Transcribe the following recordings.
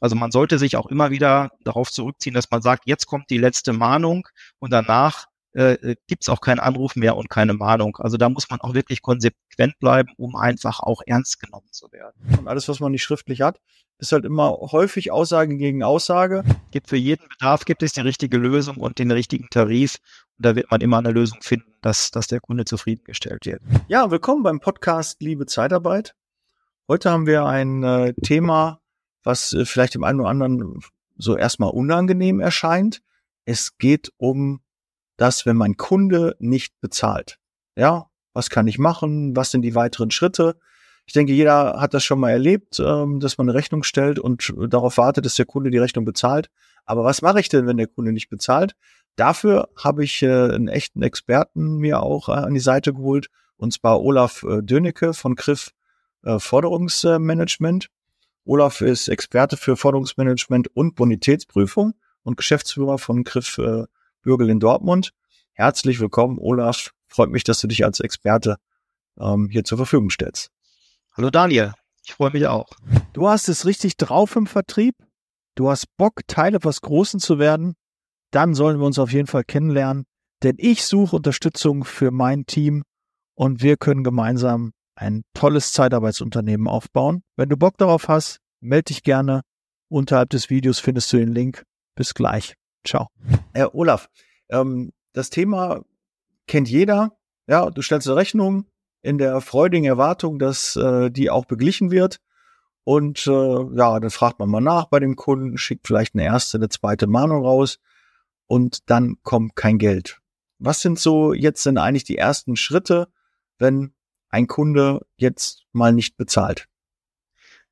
Also man sollte sich auch immer wieder darauf zurückziehen, dass man sagt, jetzt kommt die letzte Mahnung und danach äh, äh gibt es auch keinen Anruf mehr und keine Mahnung. Also da muss man auch wirklich konsequent bleiben, um einfach auch ernst genommen zu werden. Und alles, was man nicht schriftlich hat, ist halt immer häufig Aussage gegen Aussage. Gibt für jeden Bedarf gibt es die richtige Lösung und den richtigen Tarif. Und da wird man immer eine Lösung finden, dass, dass der Kunde zufriedengestellt wird. Ja, willkommen beim Podcast Liebe Zeitarbeit. Heute haben wir ein äh, Thema, was äh, vielleicht dem einen oder anderen so erstmal unangenehm erscheint. Es geht um das, wenn mein Kunde nicht bezahlt. Ja, was kann ich machen? Was sind die weiteren Schritte? Ich denke, jeder hat das schon mal erlebt, ähm, dass man eine Rechnung stellt und darauf wartet, dass der Kunde die Rechnung bezahlt. Aber was mache ich denn, wenn der Kunde nicht bezahlt? Dafür habe ich äh, einen echten Experten mir auch äh, an die Seite geholt, und zwar Olaf Dönecke von Griff Forderungsmanagement. Olaf ist Experte für Forderungsmanagement und Bonitätsprüfung und Geschäftsführer von Griff äh, Bürgel in Dortmund. Herzlich willkommen, Olaf. Freut mich, dass du dich als Experte ähm, hier zur Verfügung stellst. Hallo Daniel, ich freue mich auch. Du hast es richtig drauf im Vertrieb. Du hast Bock, Teil etwas Großen zu werden. Dann sollen wir uns auf jeden Fall kennenlernen, denn ich suche Unterstützung für mein Team und wir können gemeinsam ein tolles Zeitarbeitsunternehmen aufbauen. Wenn du Bock darauf hast, melde dich gerne. Unterhalb des Videos findest du den Link. Bis gleich. Ciao. Herr Olaf, ähm, das Thema kennt jeder. Ja, du stellst eine Rechnung in der freudigen Erwartung, dass äh, die auch beglichen wird. Und äh, ja, dann fragt man mal nach bei dem Kunden, schickt vielleicht eine erste, eine zweite Mahnung raus und dann kommt kein Geld. Was sind so jetzt denn eigentlich die ersten Schritte, wenn ein Kunde jetzt mal nicht bezahlt?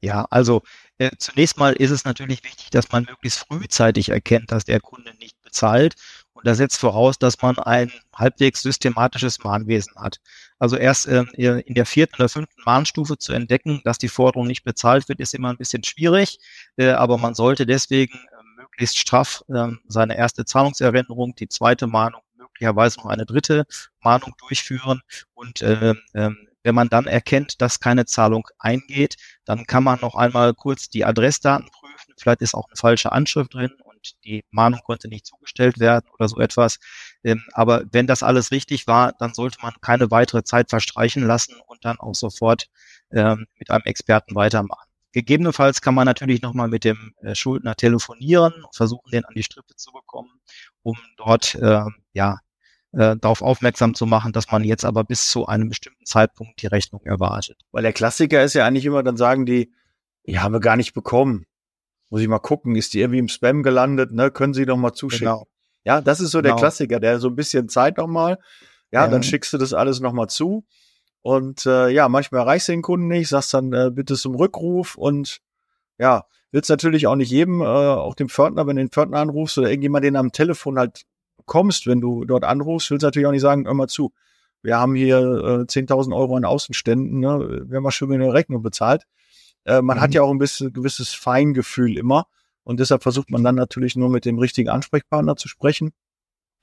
Ja, also äh, zunächst mal ist es natürlich wichtig, dass man möglichst frühzeitig erkennt, dass der Kunde nicht bezahlt. Und das setzt voraus, dass man ein halbwegs systematisches Mahnwesen hat. Also erst äh, in der vierten oder fünften Mahnstufe zu entdecken, dass die Forderung nicht bezahlt wird, ist immer ein bisschen schwierig. Äh, aber man sollte deswegen äh, möglichst straff ähm, seine erste Zahlungserinnerung, die zweite Mahnung möglicherweise noch eine dritte Mahnung durchführen und äh, äh, wenn man dann erkennt, dass keine Zahlung eingeht, dann kann man noch einmal kurz die Adressdaten prüfen. Vielleicht ist auch eine falsche Anschrift drin und die Mahnung konnte nicht zugestellt werden oder so etwas. Ähm, aber wenn das alles richtig war, dann sollte man keine weitere Zeit verstreichen lassen und dann auch sofort ähm, mit einem Experten weitermachen. Gegebenenfalls kann man natürlich nochmal mit dem äh, Schuldner telefonieren und versuchen, den an die Strippe zu bekommen, um dort äh, ja äh, darauf aufmerksam zu machen, dass man jetzt aber bis zu einem bestimmten Zeitpunkt die Rechnung erwartet. Weil der Klassiker ist ja eigentlich immer, dann sagen die, ich habe gar nicht bekommen. Muss ich mal gucken, ist die irgendwie im Spam gelandet, ne? Können Sie doch mal zuschicken. Genau. Ja, das ist so genau. der Klassiker, der so ein bisschen Zeit nochmal. Ja, ja, dann schickst du das alles nochmal zu. Und äh, ja, manchmal erreichst du den Kunden nicht, sagst dann äh, bitte zum Rückruf und ja, willst natürlich auch nicht jedem, äh, auch dem Pförtner, wenn du den Pförtner anrufst oder irgendjemand, den am Telefon halt kommst, wenn du dort anrufst, willst du natürlich auch nicht sagen, hör mal zu, wir haben hier äh, 10.000 Euro an Außenständen, ne? wir haben mal schon eine Rechnung bezahlt. Äh, man mhm. hat ja auch ein bisschen gewisses Feingefühl immer und deshalb versucht man dann natürlich nur mit dem richtigen Ansprechpartner zu sprechen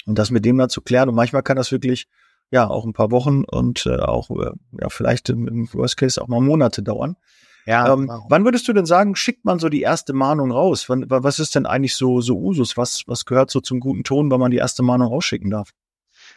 und das mit dem dann zu klären und manchmal kann das wirklich ja auch ein paar Wochen und äh, auch äh, ja vielleicht im, im Worst Case auch mal Monate dauern. Ja, ähm. Wann würdest du denn sagen, schickt man so die erste Mahnung raus? Wann, was ist denn eigentlich so, so Usus? Was, was gehört so zum guten Ton, wenn man die erste Mahnung rausschicken darf?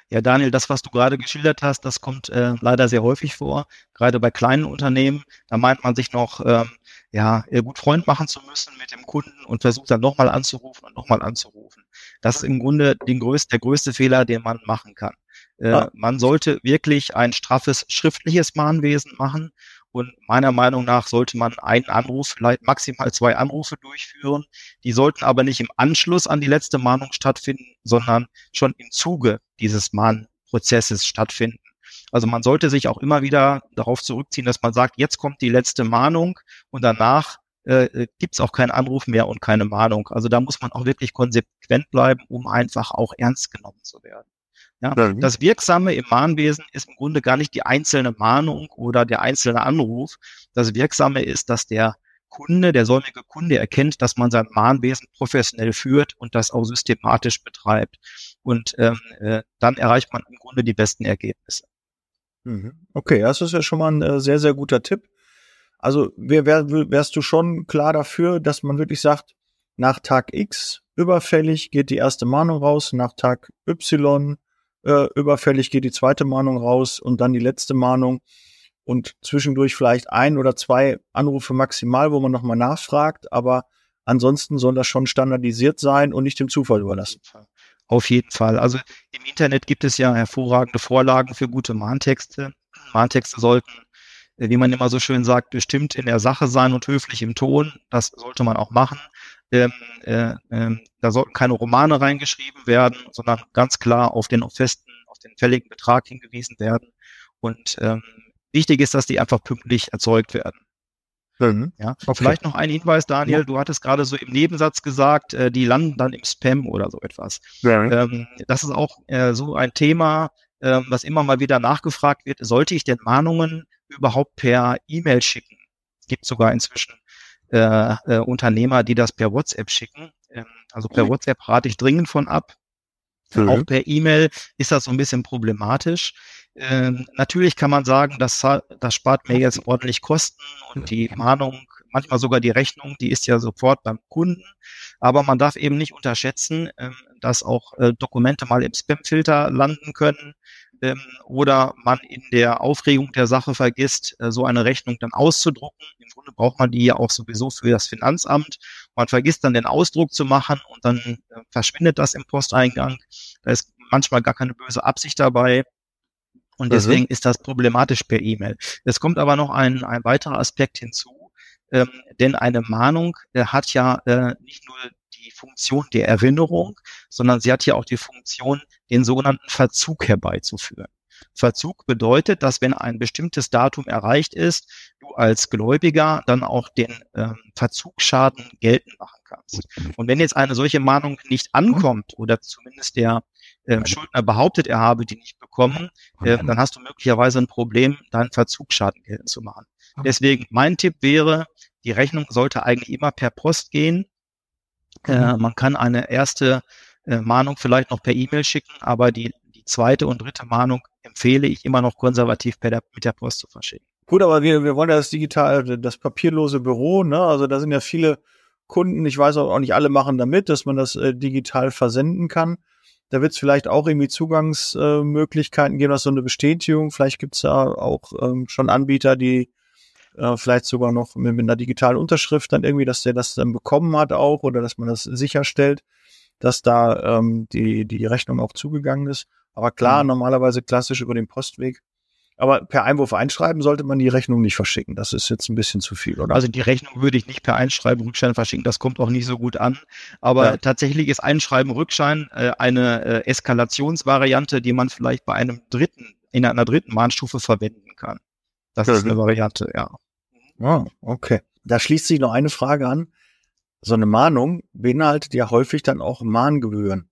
Ja, Daniel, das, was du gerade geschildert hast, das kommt äh, leider sehr häufig vor. Gerade bei kleinen Unternehmen, da meint man sich noch, ähm, ja, gut Freund machen zu müssen mit dem Kunden und versucht dann nochmal anzurufen und nochmal anzurufen. Das ist im Grunde den größte, der größte Fehler, den man machen kann. Äh, ah. Man sollte wirklich ein straffes schriftliches Mahnwesen machen und meiner Meinung nach sollte man einen Anruf, vielleicht maximal zwei Anrufe durchführen. Die sollten aber nicht im Anschluss an die letzte Mahnung stattfinden, sondern schon im Zuge dieses Mahnprozesses stattfinden. Also man sollte sich auch immer wieder darauf zurückziehen, dass man sagt, jetzt kommt die letzte Mahnung und danach äh, gibt es auch keinen Anruf mehr und keine Mahnung. Also da muss man auch wirklich konsequent bleiben, um einfach auch ernst genommen zu werden. Ja, mhm. Das Wirksame im Mahnwesen ist im Grunde gar nicht die einzelne Mahnung oder der einzelne Anruf. Das Wirksame ist, dass der Kunde, der säumige Kunde erkennt, dass man sein Mahnwesen professionell führt und das auch systematisch betreibt. Und ähm, äh, dann erreicht man im Grunde die besten Ergebnisse. Mhm. Okay, das ist ja schon mal ein äh, sehr, sehr guter Tipp. Also wär, wär, wärst du schon klar dafür, dass man wirklich sagt, nach Tag X überfällig geht die erste Mahnung raus, nach Tag Y äh, überfällig geht die zweite Mahnung raus und dann die letzte Mahnung und zwischendurch vielleicht ein oder zwei Anrufe maximal, wo man nochmal nachfragt, aber ansonsten soll das schon standardisiert sein und nicht dem Zufall überlassen. Auf jeden Fall. Also im Internet gibt es ja hervorragende Vorlagen für gute Mahntexte. Mahntexte sollten, äh, wie man immer so schön sagt, bestimmt in der Sache sein und höflich im Ton. Das sollte man auch machen. Ähm, äh, äh, da sollten keine Romane reingeschrieben werden, sondern ganz klar auf den festen, auf den fälligen Betrag hingewiesen werden. Und ähm, wichtig ist, dass die einfach pünktlich erzeugt werden. Mhm. Ja, okay. vielleicht noch ein Hinweis, Daniel. Ja. Du hattest gerade so im Nebensatz gesagt, äh, die landen dann im Spam oder so etwas. Ja. Ähm, das ist auch äh, so ein Thema, äh, was immer mal wieder nachgefragt wird. Sollte ich denn Mahnungen überhaupt per E-Mail schicken? Es gibt sogar inzwischen äh, äh, Unternehmer, die das per WhatsApp schicken. Ähm, also per mhm. WhatsApp rate ich dringend von ab. Mhm. Auch per E-Mail ist das so ein bisschen problematisch. Ähm, natürlich kann man sagen, das, das spart mir jetzt ordentlich Kosten und die Mahnung, manchmal sogar die Rechnung, die ist ja sofort beim Kunden. Aber man darf eben nicht unterschätzen, ähm, dass auch äh, Dokumente mal im Spamfilter landen können ähm, oder man in der Aufregung der Sache vergisst, äh, so eine Rechnung dann auszudrucken. Im Grunde braucht man die ja auch sowieso für das Finanzamt. Man vergisst dann den Ausdruck zu machen und dann äh, verschwindet das im Posteingang. Da ist manchmal gar keine böse Absicht dabei. Und deswegen mhm. ist das problematisch per E-Mail. Es kommt aber noch ein, ein weiterer Aspekt hinzu, ähm, denn eine Mahnung äh, hat ja äh, nicht nur die Funktion der Erinnerung, sondern sie hat ja auch die Funktion, den sogenannten Verzug herbeizuführen. Verzug bedeutet, dass wenn ein bestimmtes Datum erreicht ist, du als Gläubiger dann auch den ähm, Verzugsschaden geltend machen kannst. Und wenn jetzt eine solche Mahnung nicht ankommt oder zumindest der äh, Schuldner behauptet, er habe die nicht bekommen, äh, dann hast du möglicherweise ein Problem, deinen Verzugsschaden geltend zu machen. Deswegen mein Tipp wäre, die Rechnung sollte eigentlich immer per Post gehen. Äh, mhm. man kann eine erste äh, Mahnung vielleicht noch per E-Mail schicken, aber die, die zweite und dritte Mahnung empfehle ich immer noch konservativ per der, mit der Post zu verschicken. Gut, aber wir, wir wollen ja das digital, das papierlose Büro, ne? Also da sind ja viele Kunden, ich weiß auch nicht alle machen damit, dass man das äh, digital versenden kann. Da wird es vielleicht auch irgendwie Zugangsmöglichkeiten äh, geben, dass so eine Bestätigung. Vielleicht gibt es da auch ähm, schon Anbieter, die äh, vielleicht sogar noch mit, mit, einer digitalen Unterschrift dann irgendwie, dass der das dann bekommen hat auch oder dass man das sicherstellt, dass da ähm, die, die Rechnung auch zugegangen ist. Aber klar, mhm. normalerweise klassisch über den Postweg. Aber per Einwurf einschreiben sollte man die Rechnung nicht verschicken. Das ist jetzt ein bisschen zu viel, oder? Also die Rechnung würde ich nicht per Einschreiben Rückschein verschicken. Das kommt auch nicht so gut an. Aber ja. tatsächlich ist Einschreiben Rückschein äh, eine äh, Eskalationsvariante, die man vielleicht bei einem dritten, in einer dritten Mahnstufe verwenden kann. Das ja, ist eine Variante, ja. Ah, okay. Da schließt sich noch eine Frage an. So eine Mahnung beinhaltet ja häufig dann auch Mahngebühren.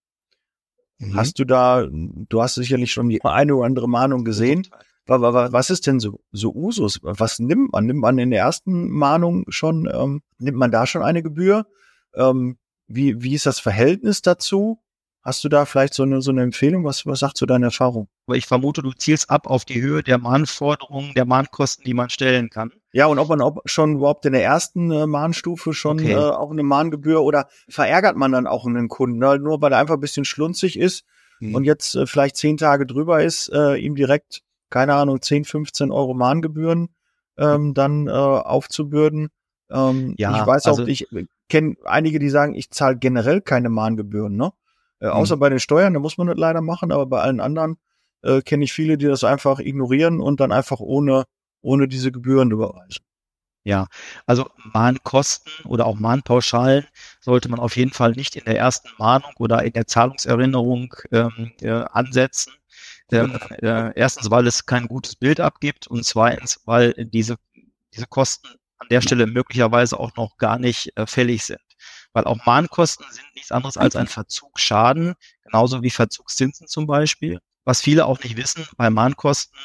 Mhm. Hast du da, du hast sicherlich schon die eine oder andere Mahnung gesehen. Was ist denn so, so Usus? Was nimmt man? Nimmt man in der ersten Mahnung schon, ähm, nimmt man da schon eine Gebühr? Ähm, wie, wie ist das Verhältnis dazu? Hast du da vielleicht so eine, so eine Empfehlung? Was, was sagt so deine Erfahrung? Aber ich vermute, du zielst ab auf die Höhe der Mahnforderungen, der Mahnkosten, die man stellen kann. Ja, und ob man ob schon überhaupt in der ersten äh, Mahnstufe schon okay. äh, auch eine Mahngebühr oder verärgert man dann auch einen Kunden, ne? nur weil er einfach ein bisschen schlunzig ist hm. und jetzt äh, vielleicht zehn Tage drüber ist, äh, ihm direkt keine Ahnung, 10, 15 Euro Mahngebühren ähm, dann äh, aufzubürden. Ähm, ja, ich weiß auch, also, ich kenne einige, die sagen, ich zahle generell keine Mahngebühren, ne? Äh, außer hm. bei den Steuern, da muss man das leider machen, aber bei allen anderen äh, kenne ich viele, die das einfach ignorieren und dann einfach ohne, ohne diese Gebühren überweisen. Ja, also Mahnkosten oder auch Mahnpauschalen sollte man auf jeden Fall nicht in der ersten Mahnung oder in der Zahlungserinnerung ähm, äh, ansetzen. Ähm, äh, erstens, weil es kein gutes Bild abgibt und zweitens, weil diese, diese Kosten an der Stelle möglicherweise auch noch gar nicht äh, fällig sind. Weil auch Mahnkosten sind nichts anderes als ein Verzugsschaden, genauso wie Verzugszinsen zum Beispiel. Was viele auch nicht wissen, bei Mahnkosten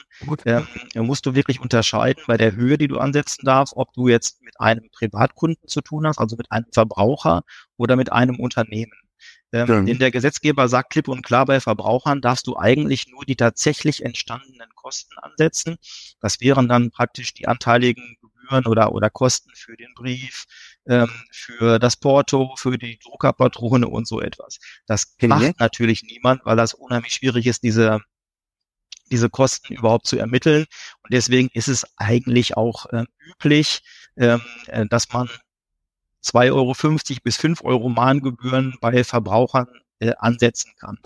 ähm, musst du wirklich unterscheiden bei der Höhe, die du ansetzen darfst, ob du jetzt mit einem Privatkunden zu tun hast, also mit einem Verbraucher oder mit einem Unternehmen. Ähm, ja. Denn der Gesetzgeber sagt klipp und klar, bei Verbrauchern darfst du eigentlich nur die tatsächlich entstandenen Kosten ansetzen. Das wären dann praktisch die anteiligen Gebühren oder, oder Kosten für den Brief, ähm, für das Porto, für die Druckerpatrone und so etwas. Das macht natürlich niemand, weil das unheimlich schwierig ist, diese diese Kosten überhaupt zu ermitteln. Und deswegen ist es eigentlich auch äh, üblich, ähm, äh, dass man 2,50 Euro bis 5 Euro Mahngebühren bei Verbrauchern äh, ansetzen kann.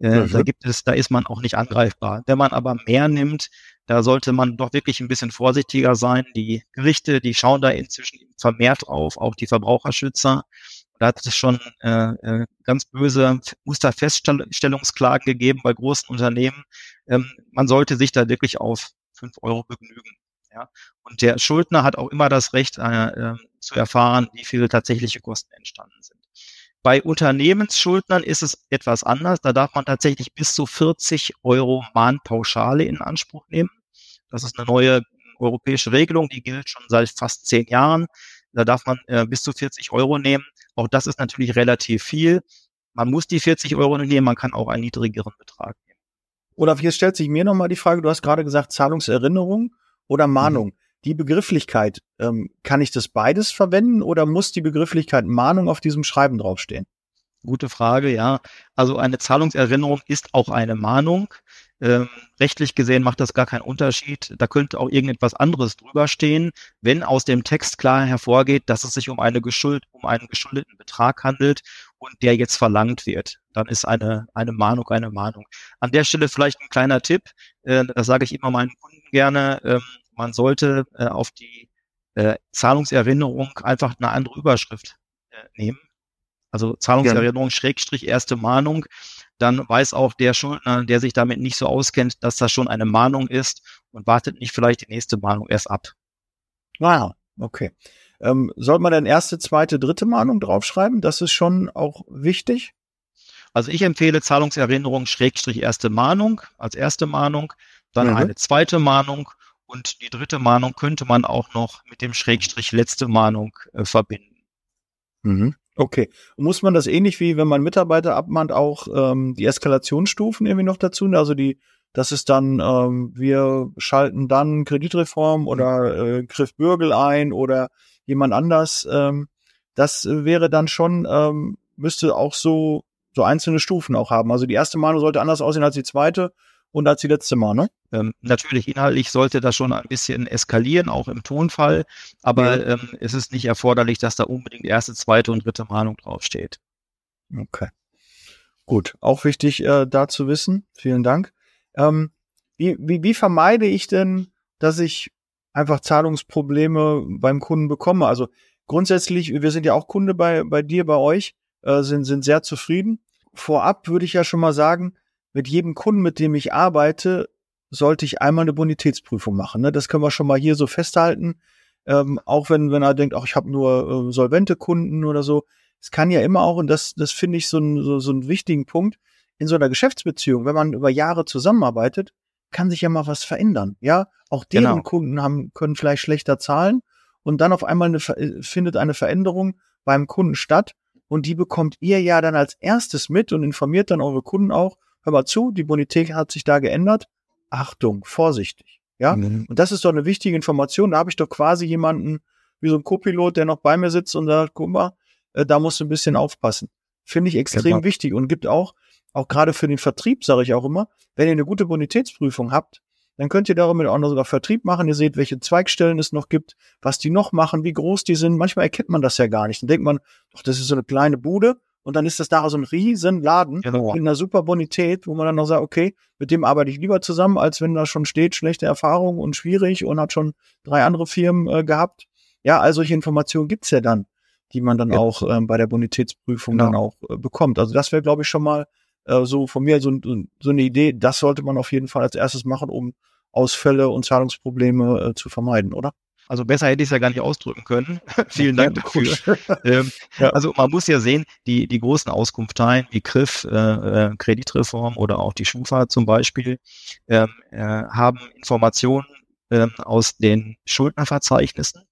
Äh, mhm. Da gibt es, da ist man auch nicht angreifbar. Wenn man aber mehr nimmt, da sollte man doch wirklich ein bisschen vorsichtiger sein. Die Gerichte, die schauen da inzwischen vermehrt drauf, auch die Verbraucherschützer. Da hat es schon äh, äh ganz böse Musterfeststellungsklagen gegeben bei großen Unternehmen. Ähm, man sollte sich da wirklich auf fünf Euro begnügen. Ja? Und der Schuldner hat auch immer das Recht äh, äh, zu erfahren, wie viele tatsächliche Kosten entstanden sind. Bei Unternehmensschuldnern ist es etwas anders. Da darf man tatsächlich bis zu 40 Euro Mahnpauschale in Anspruch nehmen. Das ist eine neue europäische Regelung, die gilt schon seit fast zehn Jahren. Da darf man äh, bis zu 40 Euro nehmen. Auch das ist natürlich relativ viel. Man muss die 40 Euro nehmen, man kann auch einen niedrigeren Betrag nehmen. Olaf, hier stellt sich mir nochmal die Frage, du hast gerade gesagt Zahlungserinnerung oder Mahnung. Mhm. Die Begrifflichkeit, ähm, kann ich das beides verwenden oder muss die Begrifflichkeit Mahnung auf diesem Schreiben draufstehen? Gute Frage, ja. Also eine Zahlungserinnerung ist auch eine Mahnung. Ähm, rechtlich gesehen macht das gar keinen Unterschied. Da könnte auch irgendetwas anderes drüber stehen, wenn aus dem Text klar hervorgeht, dass es sich um eine Geschuld, um einen geschuldeten Betrag handelt und der jetzt verlangt wird. Dann ist eine, eine Mahnung eine Mahnung. An der Stelle vielleicht ein kleiner Tipp, äh, das sage ich immer meinen Kunden gerne, ähm, man sollte äh, auf die äh, Zahlungserinnerung einfach eine andere Überschrift äh, nehmen. Also Zahlungserinnerung, Schrägstrich, erste Mahnung dann weiß auch der Schuldner, der sich damit nicht so auskennt, dass das schon eine Mahnung ist und wartet nicht vielleicht die nächste Mahnung erst ab. Wow, okay. Ähm, soll man denn erste, zweite, dritte Mahnung draufschreiben? Das ist schon auch wichtig. Also ich empfehle Zahlungserinnerung Schrägstrich erste Mahnung als erste Mahnung, dann mhm. eine zweite Mahnung und die dritte Mahnung könnte man auch noch mit dem Schrägstrich letzte Mahnung äh, verbinden. Mhm. Okay. Und muss man das ähnlich wie wenn man Mitarbeiter abmahnt auch ähm, die Eskalationsstufen irgendwie noch dazu? Also die, das ist dann, ähm, wir schalten dann Kreditreform oder äh, Griff Bürgel ein oder jemand anders. Ähm, das wäre dann schon, ähm, müsste auch so, so einzelne Stufen auch haben. Also die erste Mahnung sollte anders aussehen als die zweite und als die letzte Mal, ne? Ähm, natürlich inhaltlich sollte das schon ein bisschen eskalieren, auch im Tonfall, aber ja. ähm, es ist nicht erforderlich, dass da unbedingt erste, zweite und dritte Mahnung draufsteht. Okay. Gut, auch wichtig äh, da zu wissen. Vielen Dank. Ähm, wie, wie, wie vermeide ich denn, dass ich einfach Zahlungsprobleme beim Kunden bekomme? Also grundsätzlich, wir sind ja auch Kunde bei, bei dir, bei euch, äh, sind, sind sehr zufrieden. Vorab würde ich ja schon mal sagen, mit jedem Kunden, mit dem ich arbeite, sollte ich einmal eine Bonitätsprüfung machen. Ne? Das können wir schon mal hier so festhalten. Ähm, auch wenn, wenn er denkt, ach, ich habe nur äh, solvente Kunden oder so. Es kann ja immer auch, und das, das finde ich so, ein, so, so einen wichtigen Punkt, in so einer Geschäftsbeziehung, wenn man über Jahre zusammenarbeitet, kann sich ja mal was verändern. Ja, auch deren genau. Kunden haben, können vielleicht schlechter zahlen und dann auf einmal eine, findet eine Veränderung beim Kunden statt und die bekommt ihr ja dann als erstes mit und informiert dann eure Kunden auch, hör mal zu, die Bonität hat sich da geändert. Achtung, vorsichtig. Ja, mhm. und das ist doch eine wichtige Information. Da habe ich doch quasi jemanden wie so ein Co-Pilot, der noch bei mir sitzt und sagt, guck mal, äh, da musst du ein bisschen aufpassen. Finde ich extrem genau. wichtig und gibt auch, auch gerade für den Vertrieb, sage ich auch immer, wenn ihr eine gute Bonitätsprüfung habt, dann könnt ihr darüber auch noch sogar Vertrieb machen. Ihr seht, welche Zweigstellen es noch gibt, was die noch machen, wie groß die sind. Manchmal erkennt man das ja gar nicht. Dann denkt man, ach, das ist so eine kleine Bude und dann ist das da so ein riesen Laden genau. mit einer super Bonität, wo man dann noch sagt, okay, mit dem arbeite ich lieber zusammen, als wenn da schon steht, schlechte Erfahrung und schwierig und hat schon drei andere Firmen äh, gehabt. Ja, all solche Informationen gibt's ja dann, die man dann ja. auch ähm, bei der Bonitätsprüfung genau. dann auch äh, bekommt. Also das wäre, glaube ich, schon mal äh, so von mir so, so eine Idee. Das sollte man auf jeden Fall als erstes machen, um Ausfälle und Zahlungsprobleme äh, zu vermeiden, oder? Also besser hätte ich es ja gar nicht ausdrücken können. Vielen Dank dafür. ähm, ja. Also man muss ja sehen, die, die großen Auskunfteien wie Griff, äh, äh, Kreditreform oder auch die Schufa zum Beispiel, ähm, äh, haben Informationen äh, aus den Schuldnerverzeichnissen.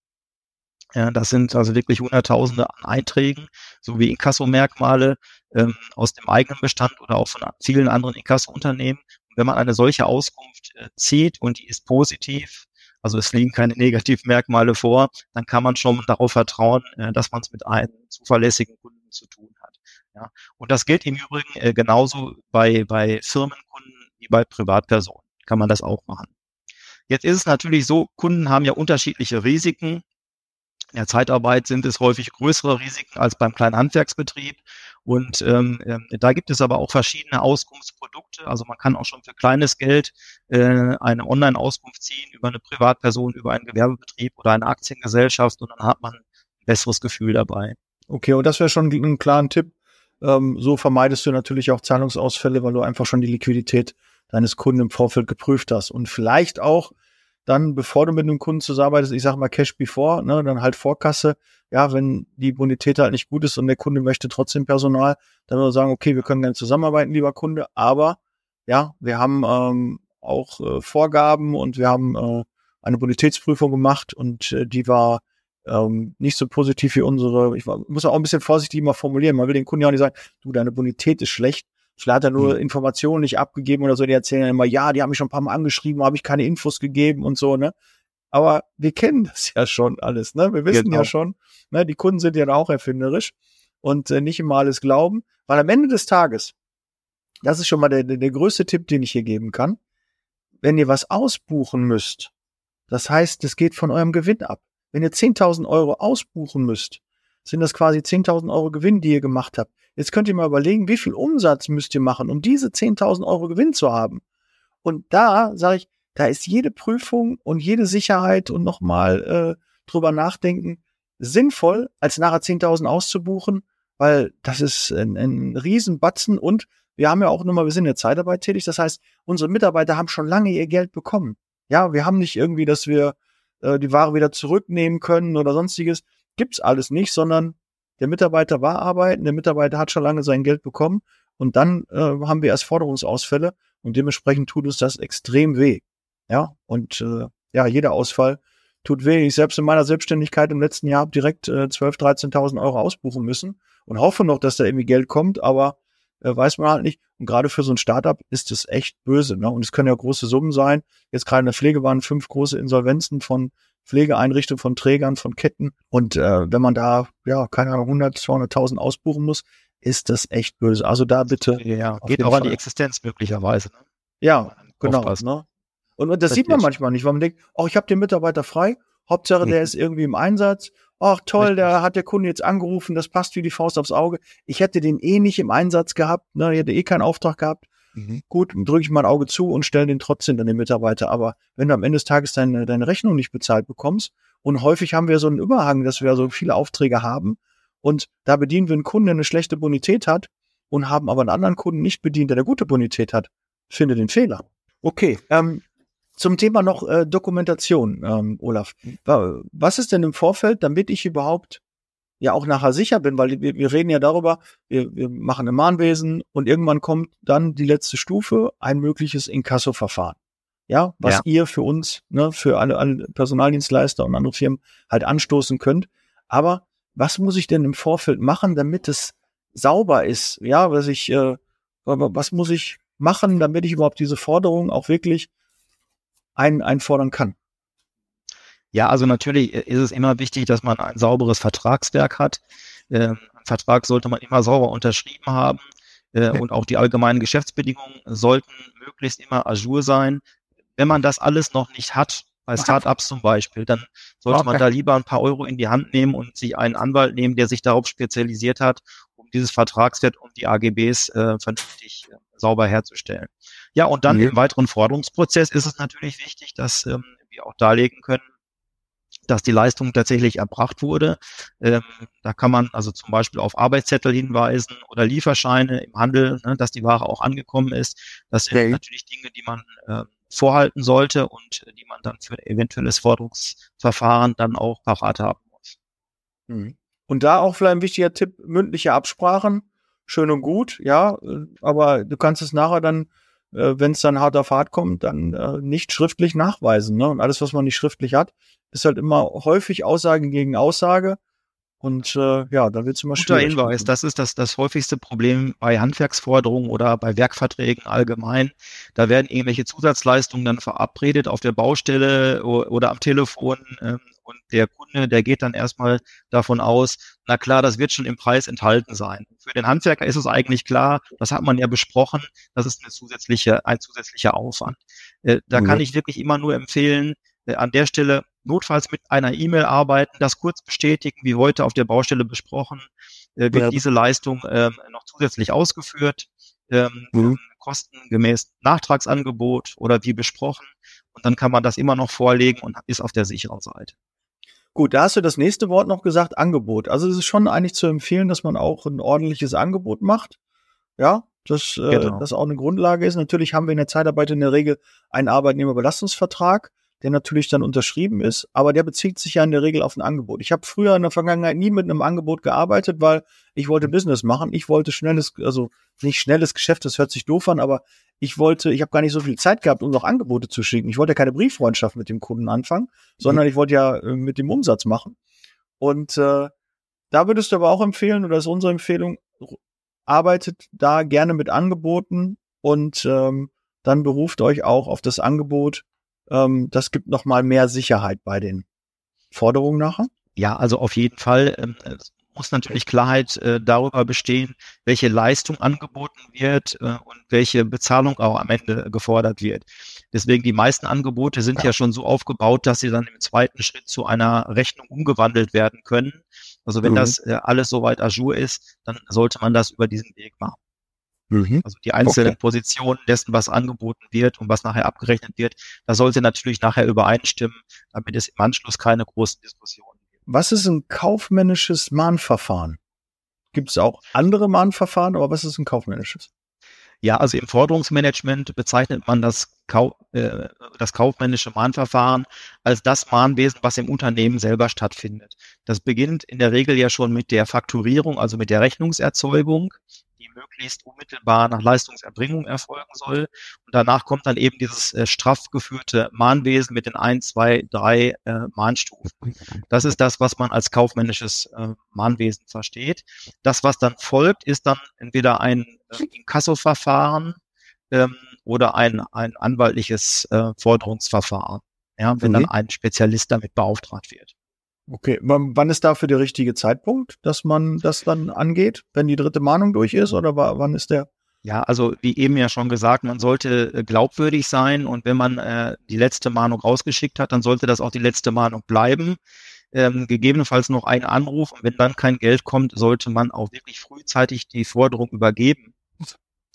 Ja, das sind also wirklich Hunderttausende an Einträgen sowie Inkassomerkmale ähm, aus dem eigenen Bestand oder auch von vielen anderen Inkasso-Unternehmen. wenn man eine solche Auskunft äh, zieht und die ist positiv, also es liegen keine Negativmerkmale vor, dann kann man schon darauf vertrauen, äh, dass man es mit einem zuverlässigen Kunden zu tun hat. Ja. Und das gilt im Übrigen äh, genauso bei, bei Firmenkunden wie bei Privatpersonen. Kann man das auch machen. Jetzt ist es natürlich so, Kunden haben ja unterschiedliche Risiken. In der Zeitarbeit sind es häufig größere Risiken als beim kleinen Handwerksbetrieb. Und ähm, äh, da gibt es aber auch verschiedene Auskunftsprodukte. Also man kann auch schon für kleines Geld äh, eine Online-Auskunft ziehen über eine Privatperson, über einen Gewerbebetrieb oder eine Aktiengesellschaft und dann hat man ein besseres Gefühl dabei. Okay, und das wäre schon ein klarer Tipp. Ähm, so vermeidest du natürlich auch Zahlungsausfälle, weil du einfach schon die Liquidität deines Kunden im Vorfeld geprüft hast. Und vielleicht auch dann, bevor du mit einem Kunden zusammenarbeitest, ich sage mal Cash before, ne, dann halt Vorkasse, ja, wenn die Bonität halt nicht gut ist und der Kunde möchte trotzdem Personal, dann würde wir sagen, okay, wir können gerne zusammenarbeiten, lieber Kunde, aber ja, wir haben ähm, auch äh, Vorgaben und wir haben äh, eine Bonitätsprüfung gemacht und äh, die war ähm, nicht so positiv wie unsere. Ich war, muss auch ein bisschen vorsichtig mal formulieren. Man will den Kunden ja auch nicht sagen, du, deine Bonität ist schlecht. Vielleicht hat er nur mhm. Informationen nicht abgegeben oder so. Die erzählen dann immer, ja, die haben mich schon ein paar Mal angeschrieben, habe ich keine Infos gegeben und so, ne? Aber wir kennen das ja schon alles, ne? Wir wissen genau. ja schon, ne? Die Kunden sind ja auch erfinderisch und äh, nicht immer alles glauben, weil am Ende des Tages, das ist schon mal der, der, der größte Tipp, den ich hier geben kann, wenn ihr was ausbuchen müsst, das heißt, es geht von eurem Gewinn ab. Wenn ihr 10.000 Euro ausbuchen müsst, sind das quasi 10.000 Euro Gewinn, die ihr gemacht habt. Jetzt könnt ihr mal überlegen, wie viel Umsatz müsst ihr machen, um diese 10.000 Euro Gewinn zu haben. Und da sage ich, da ist jede Prüfung und jede Sicherheit und nochmal äh, drüber nachdenken sinnvoll, als nachher 10.000 auszubuchen, weil das ist ein, ein Riesenbatzen und wir haben ja auch nochmal, wir sind in der Zeitarbeit tätig, das heißt, unsere Mitarbeiter haben schon lange ihr Geld bekommen. Ja, wir haben nicht irgendwie, dass wir äh, die Ware wieder zurücknehmen können oder sonstiges. Gibt's alles nicht, sondern der Mitarbeiter war arbeiten, der Mitarbeiter hat schon lange sein Geld bekommen und dann äh, haben wir erst Forderungsausfälle und dementsprechend tut uns das extrem weh. Ja, und äh, ja, jeder Ausfall tut weh. Ich selbst in meiner Selbstständigkeit im letzten Jahr habe direkt äh, 12.000, 13.000 Euro ausbuchen müssen und hoffe noch, dass da irgendwie Geld kommt, aber äh, weiß man halt nicht. Und gerade für so ein Startup ist es echt böse. Ne? Und es können ja große Summen sein. Jetzt gerade in der Pflege waren fünf große Insolvenzen von Pflegeeinrichtungen, von Trägern, von Ketten. Und äh, wenn man da, ja, keine Ahnung, 100, 200.000 ausbuchen muss, ist das echt böse. Also da bitte. Ja, geht auch Fall. an die Existenz möglicherweise. Ne? Ja, genau. Ne? Und, und das, das sieht man manchmal nicht, weil man denkt, oh, ich habe den Mitarbeiter frei, Hauptsache der ist irgendwie im Einsatz. Ach toll, da hat der Kunde jetzt angerufen, das passt wie die Faust aufs Auge. Ich hätte den eh nicht im Einsatz gehabt, ne, ich hätte eh keinen Auftrag gehabt. Mhm. Gut, drücke ich mein Auge zu und stelle den trotzdem dann den Mitarbeiter. Aber wenn du am Ende des Tages deine, deine Rechnung nicht bezahlt bekommst, und häufig haben wir so einen Überhang, dass wir so viele Aufträge haben und da bedienen wir einen Kunden, der eine schlechte Bonität hat und haben aber einen anderen Kunden nicht bedient, der eine gute Bonität hat, finde den Fehler. Okay, ähm, zum Thema noch äh, Dokumentation, ähm, Olaf. Mhm. Was ist denn im Vorfeld, damit ich überhaupt ja auch nachher sicher bin, weil wir, wir reden ja darüber, wir, wir machen ein Mahnwesen und irgendwann kommt dann die letzte Stufe, ein mögliches Inkasso-Verfahren. Ja, was ja. ihr für uns, ne, für alle, alle Personaldienstleister und andere Firmen halt anstoßen könnt. Aber was muss ich denn im Vorfeld machen, damit es sauber ist? Ja, was ich, äh, was muss ich machen, damit ich überhaupt diese Forderung auch wirklich ein, einfordern kann. Ja, also natürlich ist es immer wichtig, dass man ein sauberes Vertragswerk hat. Ähm, ein Vertrag sollte man immer sauber unterschrieben haben äh, und auch die allgemeinen Geschäftsbedingungen sollten möglichst immer ajour sein. Wenn man das alles noch nicht hat, bei Startups zum Beispiel, dann sollte man da lieber ein paar Euro in die Hand nehmen und sich einen Anwalt nehmen, der sich darauf spezialisiert hat, um dieses Vertragswert und die AGBs äh, vernünftig äh, sauber herzustellen. Ja, und dann mhm. im weiteren Forderungsprozess ist es natürlich wichtig, dass ähm, wir auch darlegen können, dass die Leistung tatsächlich erbracht wurde. Ähm, da kann man also zum Beispiel auf Arbeitszettel hinweisen oder Lieferscheine im Handel, ne, dass die Ware auch angekommen ist. Das sind okay. natürlich Dinge, die man äh, vorhalten sollte und die man dann für eventuelles Forderungsverfahren dann auch parat haben muss. Mhm. Und da auch vielleicht ein wichtiger Tipp, mündliche Absprachen, schön und gut, ja, äh, aber du kannst es nachher dann äh, wenn es dann hart auf hart kommt, dann äh, nicht schriftlich nachweisen. Ne? Und alles, was man nicht schriftlich hat, ist halt immer häufig Aussage gegen Aussage. Und äh, ja, dann wird es immer Guter schwierig. Hinweis, das ist das, das häufigste Problem bei Handwerksforderungen oder bei Werkverträgen allgemein. Da werden irgendwelche Zusatzleistungen dann verabredet auf der Baustelle oder am Telefon ähm, und der Kunde, der geht dann erstmal davon aus, na klar, das wird schon im Preis enthalten sein. Für den Handwerker ist es eigentlich klar, das hat man ja besprochen, das ist eine zusätzliche, ein zusätzlicher Aufwand. Äh, da mhm. kann ich wirklich immer nur empfehlen, äh, an der Stelle notfalls mit einer E-Mail arbeiten, das kurz bestätigen, wie heute auf der Baustelle besprochen, äh, wird ja. diese Leistung ähm, noch zusätzlich ausgeführt, ähm, mhm. kostengemäß Nachtragsangebot oder wie besprochen. Und dann kann man das immer noch vorlegen und ist auf der sicheren Seite. Gut, da hast du das nächste Wort noch gesagt, Angebot. Also es ist schon eigentlich zu empfehlen, dass man auch ein ordentliches Angebot macht. Ja, das, äh, genau. das auch eine Grundlage ist. Natürlich haben wir in der Zeitarbeit in der Regel einen Arbeitnehmerbelastungsvertrag der natürlich dann unterschrieben ist, aber der bezieht sich ja in der Regel auf ein Angebot. Ich habe früher in der Vergangenheit nie mit einem Angebot gearbeitet, weil ich wollte Business machen. Ich wollte schnelles, also nicht schnelles Geschäft, das hört sich doof an, aber ich wollte, ich habe gar nicht so viel Zeit gehabt, um noch Angebote zu schicken. Ich wollte ja keine Brieffreundschaft mit dem Kunden anfangen, sondern ich wollte ja äh, mit dem Umsatz machen. Und äh, da würdest du aber auch empfehlen, oder ist unsere Empfehlung, arbeitet da gerne mit Angeboten und ähm, dann beruft euch auch auf das Angebot, ähm, das gibt noch mal mehr Sicherheit bei den Forderungen nachher. Ja, also auf jeden Fall. Ähm, muss natürlich Klarheit äh, darüber bestehen, welche Leistung angeboten wird äh, und welche Bezahlung auch am Ende gefordert wird. Deswegen die meisten Angebote sind ja. ja schon so aufgebaut, dass sie dann im zweiten Schritt zu einer Rechnung umgewandelt werden können. Also wenn mhm. das äh, alles soweit Azure ist, dann sollte man das über diesen Weg machen. Mhm. Also die einzelnen okay. Positionen dessen, was angeboten wird und was nachher abgerechnet wird, da sollte natürlich nachher übereinstimmen, damit es im Anschluss keine großen Diskussionen gibt. Was ist ein kaufmännisches Mahnverfahren? Gibt es auch andere Mahnverfahren, aber was ist ein kaufmännisches? Ja, also im Forderungsmanagement bezeichnet man das, Kau äh, das kaufmännische Mahnverfahren als das Mahnwesen, was im Unternehmen selber stattfindet. Das beginnt in der Regel ja schon mit der Fakturierung, also mit der Rechnungserzeugung möglichst unmittelbar nach Leistungserbringung erfolgen soll. Und danach kommt dann eben dieses äh, straff geführte Mahnwesen mit den ein, zwei, drei äh, Mahnstufen. Das ist das, was man als kaufmännisches äh, Mahnwesen versteht. Das, was dann folgt, ist dann entweder ein äh, Inkassoverfahren ähm, oder ein, ein anwaltliches äh, Forderungsverfahren, ja, wenn okay. dann ein Spezialist damit beauftragt wird. Okay, wann ist dafür der richtige Zeitpunkt, dass man das dann angeht, wenn die dritte Mahnung durch ist oder wann ist der? Ja, also wie eben ja schon gesagt, man sollte äh, glaubwürdig sein und wenn man äh, die letzte Mahnung rausgeschickt hat, dann sollte das auch die letzte Mahnung bleiben. Ähm, gegebenenfalls noch ein Anruf und wenn dann kein Geld kommt, sollte man auch wirklich frühzeitig die Forderung übergeben.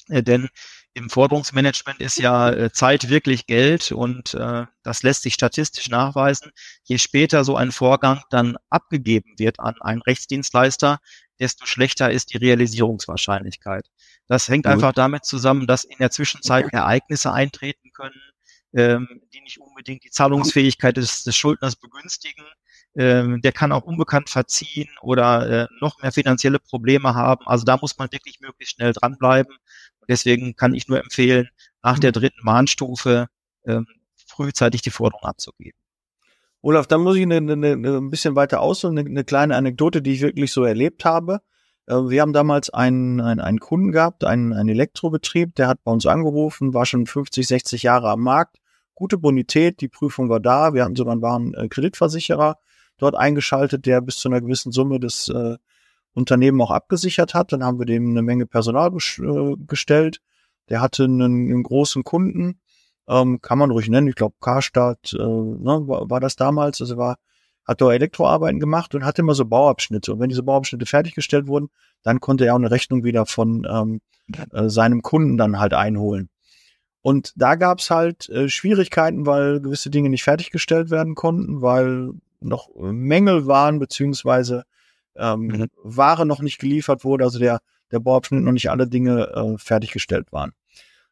Äh, denn im Forderungsmanagement ist ja äh, Zeit wirklich Geld und äh, das lässt sich statistisch nachweisen. Je später so ein Vorgang dann abgegeben wird an einen Rechtsdienstleister, desto schlechter ist die Realisierungswahrscheinlichkeit. Das hängt Gut. einfach damit zusammen, dass in der Zwischenzeit Ereignisse eintreten können, ähm, die nicht unbedingt die Zahlungsfähigkeit des, des Schuldners begünstigen. Ähm, der kann auch unbekannt verziehen oder äh, noch mehr finanzielle Probleme haben. Also da muss man wirklich möglichst schnell dranbleiben Deswegen kann ich nur empfehlen, nach der mhm. dritten Mahnstufe ähm, frühzeitig die Forderung abzugeben. Olaf, dann muss ich eine, eine, eine ein bisschen weiter ausholen, eine, eine kleine Anekdote, die ich wirklich so erlebt habe. Äh, wir haben damals einen, einen, einen Kunden gehabt, einen, einen Elektrobetrieb, der hat bei uns angerufen, war schon 50, 60 Jahre am Markt, gute Bonität, die Prüfung war da, wir hatten sogar einen wahren äh, Kreditversicherer dort eingeschaltet, der bis zu einer gewissen Summe des äh, Unternehmen auch abgesichert hat. Dann haben wir dem eine Menge Personal äh, gestellt. Der hatte einen, einen großen Kunden, ähm, kann man ruhig nennen. Ich glaube, Karstadt äh, ne, war, war das damals. Also war, hat da Elektroarbeiten gemacht und hatte immer so Bauabschnitte. Und wenn diese Bauabschnitte fertiggestellt wurden, dann konnte er auch eine Rechnung wieder von ähm, äh, seinem Kunden dann halt einholen. Und da gab's halt äh, Schwierigkeiten, weil gewisse Dinge nicht fertiggestellt werden konnten, weil noch Mängel waren, beziehungsweise ähm, mhm. Ware noch nicht geliefert wurde, also der, der Bohrabschnitt noch nicht alle Dinge äh, fertiggestellt waren.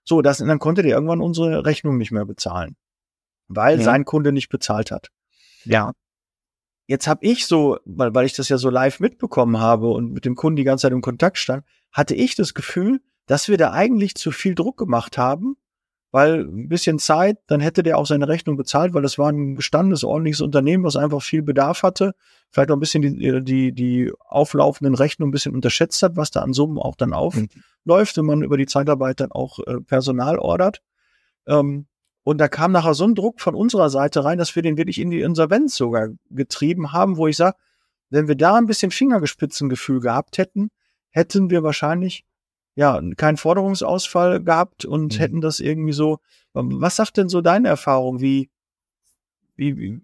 So, das, dann konnte der irgendwann unsere Rechnung nicht mehr bezahlen, weil ja. sein Kunde nicht bezahlt hat. Ja. Jetzt habe ich so, weil, weil ich das ja so live mitbekommen habe und mit dem Kunden die ganze Zeit im Kontakt stand, hatte ich das Gefühl, dass wir da eigentlich zu viel Druck gemacht haben, weil ein bisschen Zeit, dann hätte der auch seine Rechnung bezahlt, weil das war ein gestandenes, ordentliches Unternehmen, was einfach viel Bedarf hatte, vielleicht auch ein bisschen die, die, die auflaufenden Rechnungen ein bisschen unterschätzt hat, was da an Summen auch dann aufläuft, wenn man über die Zeitarbeit dann auch äh, Personal ordert. Ähm, und da kam nachher so ein Druck von unserer Seite rein, dass wir den wirklich in die Insolvenz sogar getrieben haben, wo ich sage, wenn wir da ein bisschen Fingergespitzengefühl gehabt hätten, hätten wir wahrscheinlich ja, keinen Forderungsausfall gehabt und mhm. hätten das irgendwie so. Was sagt denn so deine Erfahrung? Wie, wie, wie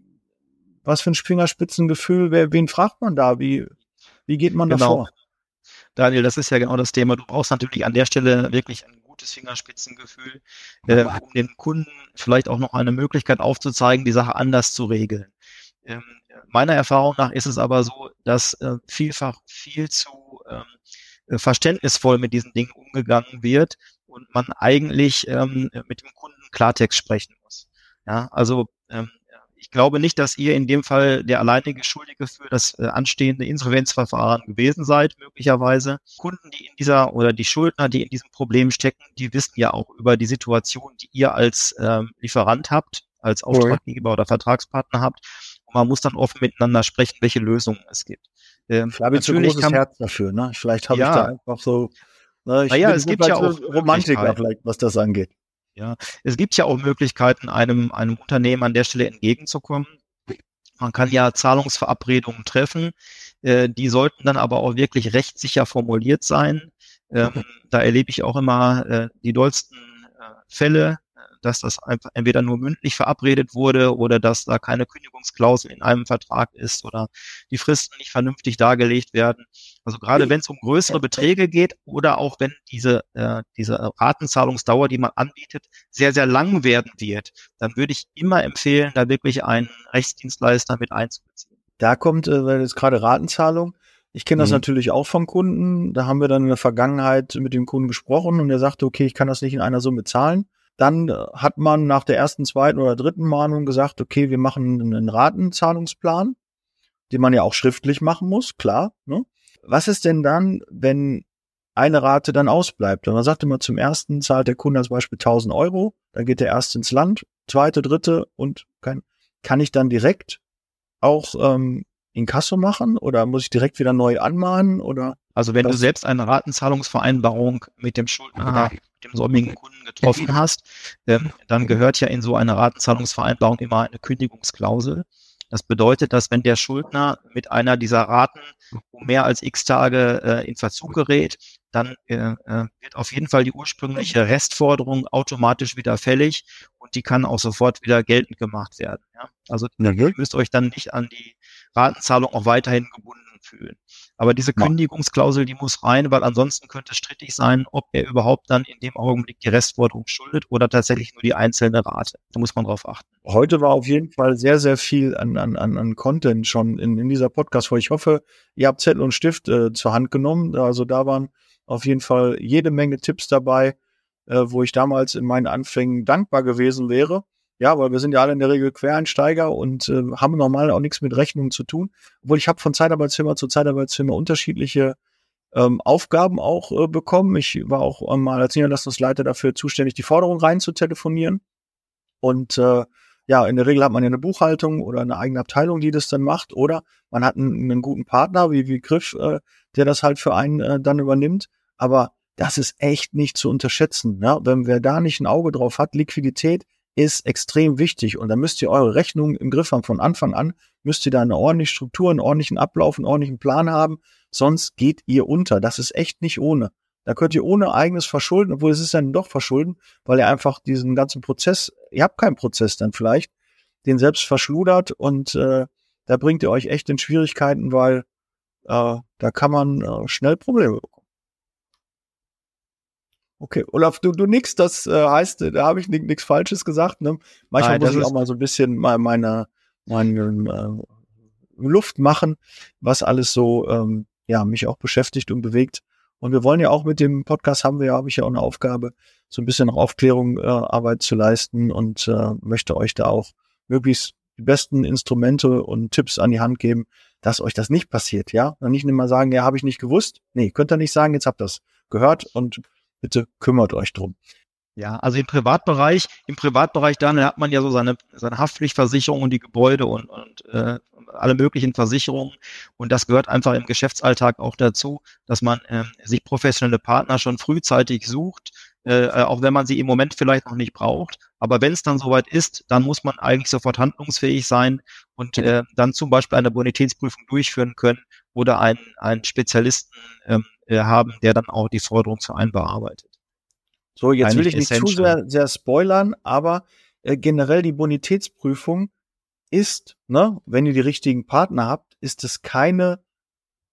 was für ein Fingerspitzengefühl? Wer, wen fragt man da? Wie, wie geht man genau. davor? Daniel, das ist ja genau das Thema. Du brauchst natürlich an der Stelle wirklich ein gutes Fingerspitzengefühl, äh, um den Kunden vielleicht auch noch eine Möglichkeit aufzuzeigen, die Sache anders zu regeln. Ähm, meiner Erfahrung nach ist es aber so, dass äh, vielfach viel zu ähm, äh, verständnisvoll mit diesen Dingen umgegangen wird und man eigentlich ähm, mit dem Kunden Klartext sprechen muss. Ja, also ähm, ich glaube nicht, dass ihr in dem Fall der alleinige Schuldige für das äh, anstehende Insolvenzverfahren gewesen seid, möglicherweise. Kunden, die in dieser oder die Schuldner, die in diesem Problem stecken, die wissen ja auch über die Situation, die ihr als ähm, Lieferant habt, als Auftraggeber oder Vertragspartner habt. Und man muss dann offen miteinander sprechen, welche Lösungen es gibt. Ähm, ich habe jetzt ein großes kann, Herz dafür, ne? Vielleicht habe ja, ich da einfach so, ne, ich naja, es gibt ja auch Romantiker vielleicht, was das angeht. Ja, es gibt ja auch Möglichkeiten, einem, einem Unternehmen an der Stelle entgegenzukommen. Man kann ja Zahlungsverabredungen treffen, äh, die sollten dann aber auch wirklich rechtssicher formuliert sein. Ähm, da erlebe ich auch immer äh, die dollsten äh, Fälle, dass das einfach entweder nur mündlich verabredet wurde oder dass da keine Kündigungsklausel in einem Vertrag ist oder die Fristen nicht vernünftig dargelegt werden. Also gerade wenn es um größere Beträge geht oder auch wenn diese, äh, diese Ratenzahlungsdauer, die man anbietet, sehr, sehr lang werden wird, dann würde ich immer empfehlen, da wirklich einen Rechtsdienstleister mit einzubeziehen. Da kommt, äh, weil jetzt gerade Ratenzahlung, ich kenne das mhm. natürlich auch von Kunden. Da haben wir dann in der Vergangenheit mit dem Kunden gesprochen und er sagte, okay, ich kann das nicht in einer Summe zahlen. Dann äh, hat man nach der ersten, zweiten oder dritten Mahnung gesagt, okay, wir machen einen Ratenzahlungsplan, den man ja auch schriftlich machen muss, klar. Ne? Was ist denn dann, wenn eine Rate dann ausbleibt? Und man sagt immer, zum ersten zahlt der Kunde als Beispiel 1000 Euro, dann geht der erste ins Land, zweite, dritte und kann, kann ich dann direkt auch ähm, in Kasso machen oder muss ich direkt wieder neu anmahnen oder? Also wenn du selbst eine Ratenzahlungsvereinbarung mit dem Schuldner, mit dem säumigen Kunden getroffen hast, ähm, dann gehört ja in so eine Ratenzahlungsvereinbarung immer eine Kündigungsklausel. Das bedeutet, dass wenn der Schuldner mit einer dieser Raten um mehr als x Tage äh, in Verzug gerät, dann äh, äh, wird auf jeden Fall die ursprüngliche Restforderung automatisch wieder fällig und die kann auch sofort wieder geltend gemacht werden. Ja? Also ihr müsst euch dann nicht an die Ratenzahlung auch weiterhin gebunden fühlen. Aber diese Kündigungsklausel, die muss rein, weil ansonsten könnte es strittig sein, ob er überhaupt dann in dem Augenblick die Restforderung schuldet oder tatsächlich nur die einzelne Rate. Da muss man drauf achten. Heute war auf jeden Fall sehr, sehr viel an, an, an Content schon in, in dieser Podcast-Folge. Ich hoffe, ihr habt Zettel und Stift äh, zur Hand genommen. Also da waren auf jeden Fall jede Menge Tipps dabei, äh, wo ich damals in meinen Anfängen dankbar gewesen wäre. Ja, weil wir sind ja alle in der Regel Quereinsteiger und äh, haben normal auch nichts mit Rechnungen zu tun. Obwohl ich habe von Zeitarbeitsfirma zu Zeitarbeitsfirma unterschiedliche ähm, Aufgaben auch äh, bekommen. Ich war auch mal als Niederlassungsleiter dafür zuständig, die Forderung rein zu telefonieren. Und äh, ja, in der Regel hat man ja eine Buchhaltung oder eine eigene Abteilung, die das dann macht. Oder man hat einen, einen guten Partner wie, wie Griff, äh, der das halt für einen äh, dann übernimmt. Aber das ist echt nicht zu unterschätzen. Ja? Wenn wer da nicht ein Auge drauf hat, Liquidität ist extrem wichtig und da müsst ihr eure Rechnung im Griff haben von Anfang an, müsst ihr da eine ordentliche Struktur, einen ordentlichen Ablauf, einen ordentlichen Plan haben, sonst geht ihr unter. Das ist echt nicht ohne. Da könnt ihr ohne eigenes Verschulden, obwohl es ist dann doch Verschulden, weil ihr einfach diesen ganzen Prozess, ihr habt keinen Prozess dann vielleicht, den selbst verschludert und äh, da bringt ihr euch echt in Schwierigkeiten, weil äh, da kann man äh, schnell Probleme bekommen. Okay, Olaf, du, du nix, das äh, heißt, da habe ich nichts Falsches gesagt. Ne? Manchmal Nein, muss ich auch mal so ein bisschen mal meine, meine äh, Luft machen, was alles so ähm, ja mich auch beschäftigt und bewegt. Und wir wollen ja auch mit dem Podcast haben wir ja, habe ich ja auch eine Aufgabe, so ein bisschen noch Aufklärung äh, Arbeit zu leisten und äh, möchte euch da auch möglichst die besten Instrumente und Tipps an die Hand geben, dass euch das nicht passiert, ja? Und nicht immer sagen, ja, habe ich nicht gewusst. Nee, könnt ihr nicht sagen, jetzt habt ihr das gehört und bitte kümmert euch drum. Ja, also im Privatbereich, im Privatbereich dann hat man ja so seine, seine Haftpflichtversicherung und die Gebäude und, und äh, alle möglichen Versicherungen. Und das gehört einfach im Geschäftsalltag auch dazu, dass man äh, sich professionelle Partner schon frühzeitig sucht, äh, äh, auch wenn man sie im Moment vielleicht noch nicht braucht. Aber wenn es dann soweit ist, dann muss man eigentlich sofort handlungsfähig sein und äh, dann zum Beispiel eine Bonitätsprüfung durchführen können oder einen, einen Spezialisten ähm, äh, haben, der dann auch die Forderung zu einbearbeitet. So, jetzt Eigentlich will ich nicht essential. zu sehr, sehr spoilern, aber äh, generell die Bonitätsprüfung ist, ne, wenn ihr die richtigen Partner habt, ist es keine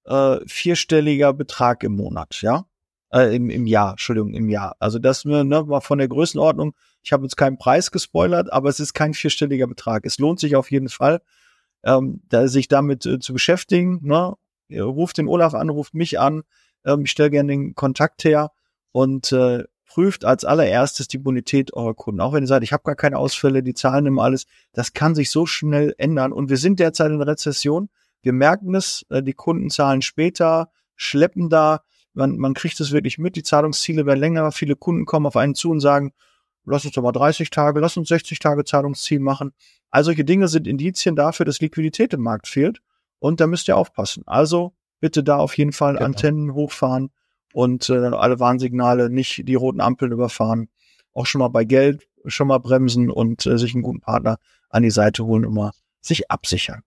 äh, vierstelliger Betrag im Monat, ja? Äh, im, Im Jahr, Entschuldigung, im Jahr. Also das ne, mal von der Größenordnung, ich habe jetzt keinen Preis gespoilert, aber es ist kein vierstelliger Betrag. Es lohnt sich auf jeden Fall, ähm, da, sich damit äh, zu beschäftigen. Ne? Ihr ruft den Olaf an, ruft mich an, ähm, ich stelle gerne den Kontakt her und äh, prüft als allererstes die Bonität eurer Kunden. Auch wenn ihr sagt, ich habe gar keine Ausfälle, die zahlen immer alles, das kann sich so schnell ändern. Und wir sind derzeit in Rezession. Wir merken es, äh, die Kunden zahlen später, schleppen da, man, man kriegt es wirklich mit, die Zahlungsziele werden länger, viele Kunden kommen auf einen zu und sagen, lass uns doch mal 30 Tage, lass uns 60 Tage Zahlungsziel machen. All solche Dinge sind Indizien dafür, dass Liquidität im Markt fehlt und da müsst ihr aufpassen. Also bitte da auf jeden Fall genau. Antennen hochfahren und äh, alle Warnsignale nicht die roten Ampeln überfahren. Auch schon mal bei Geld schon mal bremsen und äh, sich einen guten Partner an die Seite holen und mal sich absichern.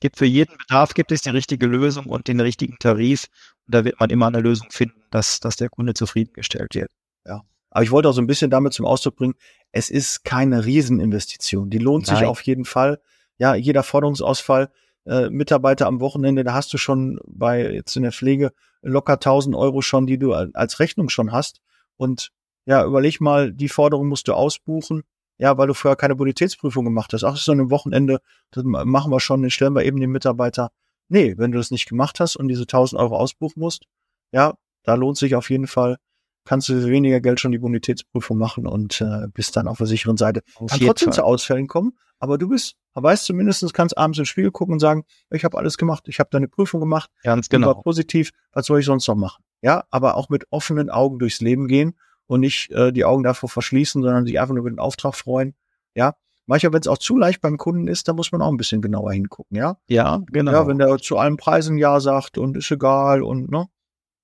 Gibt für jeden Bedarf gibt es die richtige Lösung und den richtigen Tarif. Und da wird man immer eine Lösung finden, dass, dass der Kunde zufriedengestellt wird. Ja. Aber ich wollte auch so ein bisschen damit zum Ausdruck bringen, es ist keine Rieseninvestition. Die lohnt Nein. sich auf jeden Fall. Ja, jeder Forderungsausfall, äh, Mitarbeiter am Wochenende, da hast du schon bei jetzt in der Pflege locker 1000 Euro schon, die du als Rechnung schon hast. Und ja, überleg mal, die Forderung musst du ausbuchen. Ja, weil du vorher keine Bonitätsprüfung gemacht hast. Ach, ist so ein Wochenende, das machen wir schon, dann stellen wir eben den Mitarbeiter. Nee, wenn du das nicht gemacht hast und diese 1000 Euro ausbuchen musst, ja, da lohnt sich auf jeden Fall, kannst du weniger Geld schon die Bonitätsprüfung machen und äh, bist dann auf der sicheren Seite. Kann trotzdem zu Ausfällen kommen, aber du bist, weißt zumindest, kannst abends ins Spiegel gucken und sagen, ich habe alles gemacht, ich habe deine Prüfung gemacht, ganz genau, war positiv, was soll ich sonst noch machen? Ja, aber auch mit offenen Augen durchs Leben gehen und nicht äh, die Augen davor verschließen, sondern sich einfach nur über den Auftrag freuen. Ja, manchmal, wenn es auch zu leicht beim Kunden ist, dann muss man auch ein bisschen genauer hingucken, ja? Ja, genau. Ja, wenn der zu allen Preisen Ja sagt und ist egal und ne?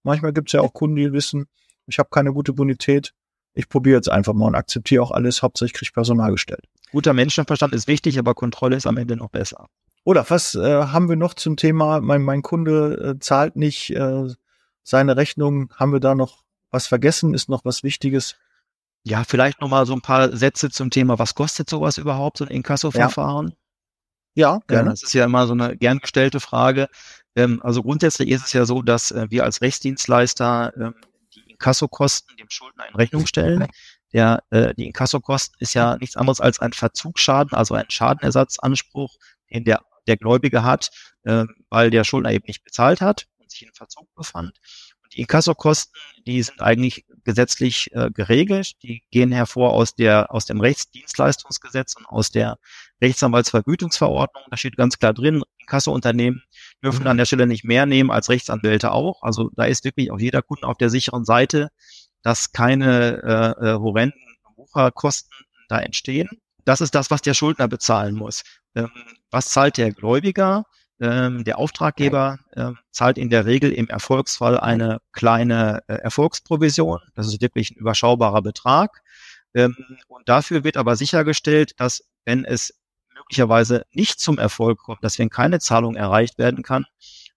Manchmal gibt es ja auch Kunden, die wissen, ich habe keine gute Bonität, ich probiere jetzt einfach mal und akzeptiere auch alles, hauptsächlich kriege ich Personal gestellt. Guter Menschenverstand ist wichtig, aber Kontrolle ist am Ende noch besser. Oder was äh, haben wir noch zum Thema, mein, mein Kunde äh, zahlt nicht äh, seine Rechnung, haben wir da noch was vergessen? Ist noch was Wichtiges? Ja, vielleicht noch mal so ein paar Sätze zum Thema, was kostet sowas überhaupt, so ein Inkasso-Verfahren? Ja. ja, gerne. Das ist ja immer so eine gern gestellte Frage. Ähm, also grundsätzlich ist es ja so, dass äh, wir als Rechtsdienstleister ähm, Inkassokosten dem Schuldner in Rechnung stellen. Der, äh, die Inkassokosten ist ja nichts anderes als ein Verzugsschaden, also ein Schadenersatzanspruch, den der, der Gläubige hat, äh, weil der Schuldner eben nicht bezahlt hat und sich in Verzug befand. Die Inkassokosten, die sind eigentlich gesetzlich äh, geregelt. Die gehen hervor aus der aus dem Rechtsdienstleistungsgesetz und aus der Rechtsanwaltsvergütungsverordnung. Da steht ganz klar drin, Inkassounternehmen dürfen mhm. an der Stelle nicht mehr nehmen als Rechtsanwälte auch. Also da ist wirklich auch jeder Kunde auf der sicheren Seite, dass keine äh, äh, horrenden Wucherkosten da entstehen. Das ist das, was der Schuldner bezahlen muss. Ähm, was zahlt der Gläubiger? Ähm, der Auftraggeber äh, zahlt in der Regel im Erfolgsfall eine kleine äh, Erfolgsprovision. Das ist wirklich ein überschaubarer Betrag. Ähm, und dafür wird aber sichergestellt, dass wenn es möglicherweise nicht zum Erfolg kommt, dass wenn keine Zahlung erreicht werden kann,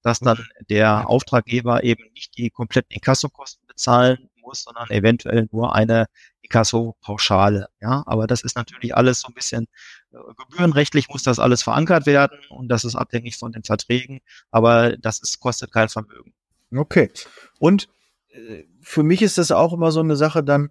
dass dann der Auftraggeber eben nicht die kompletten Inkassokosten bezahlen muss, sondern eventuell nur eine Inkasso-Pauschale. Ja, aber das ist natürlich alles so ein bisschen äh, gebührenrechtlich muss das alles verankert werden und das ist abhängig von den Verträgen, aber das ist, kostet kein Vermögen. Okay. Und äh, für mich ist das auch immer so eine Sache dann,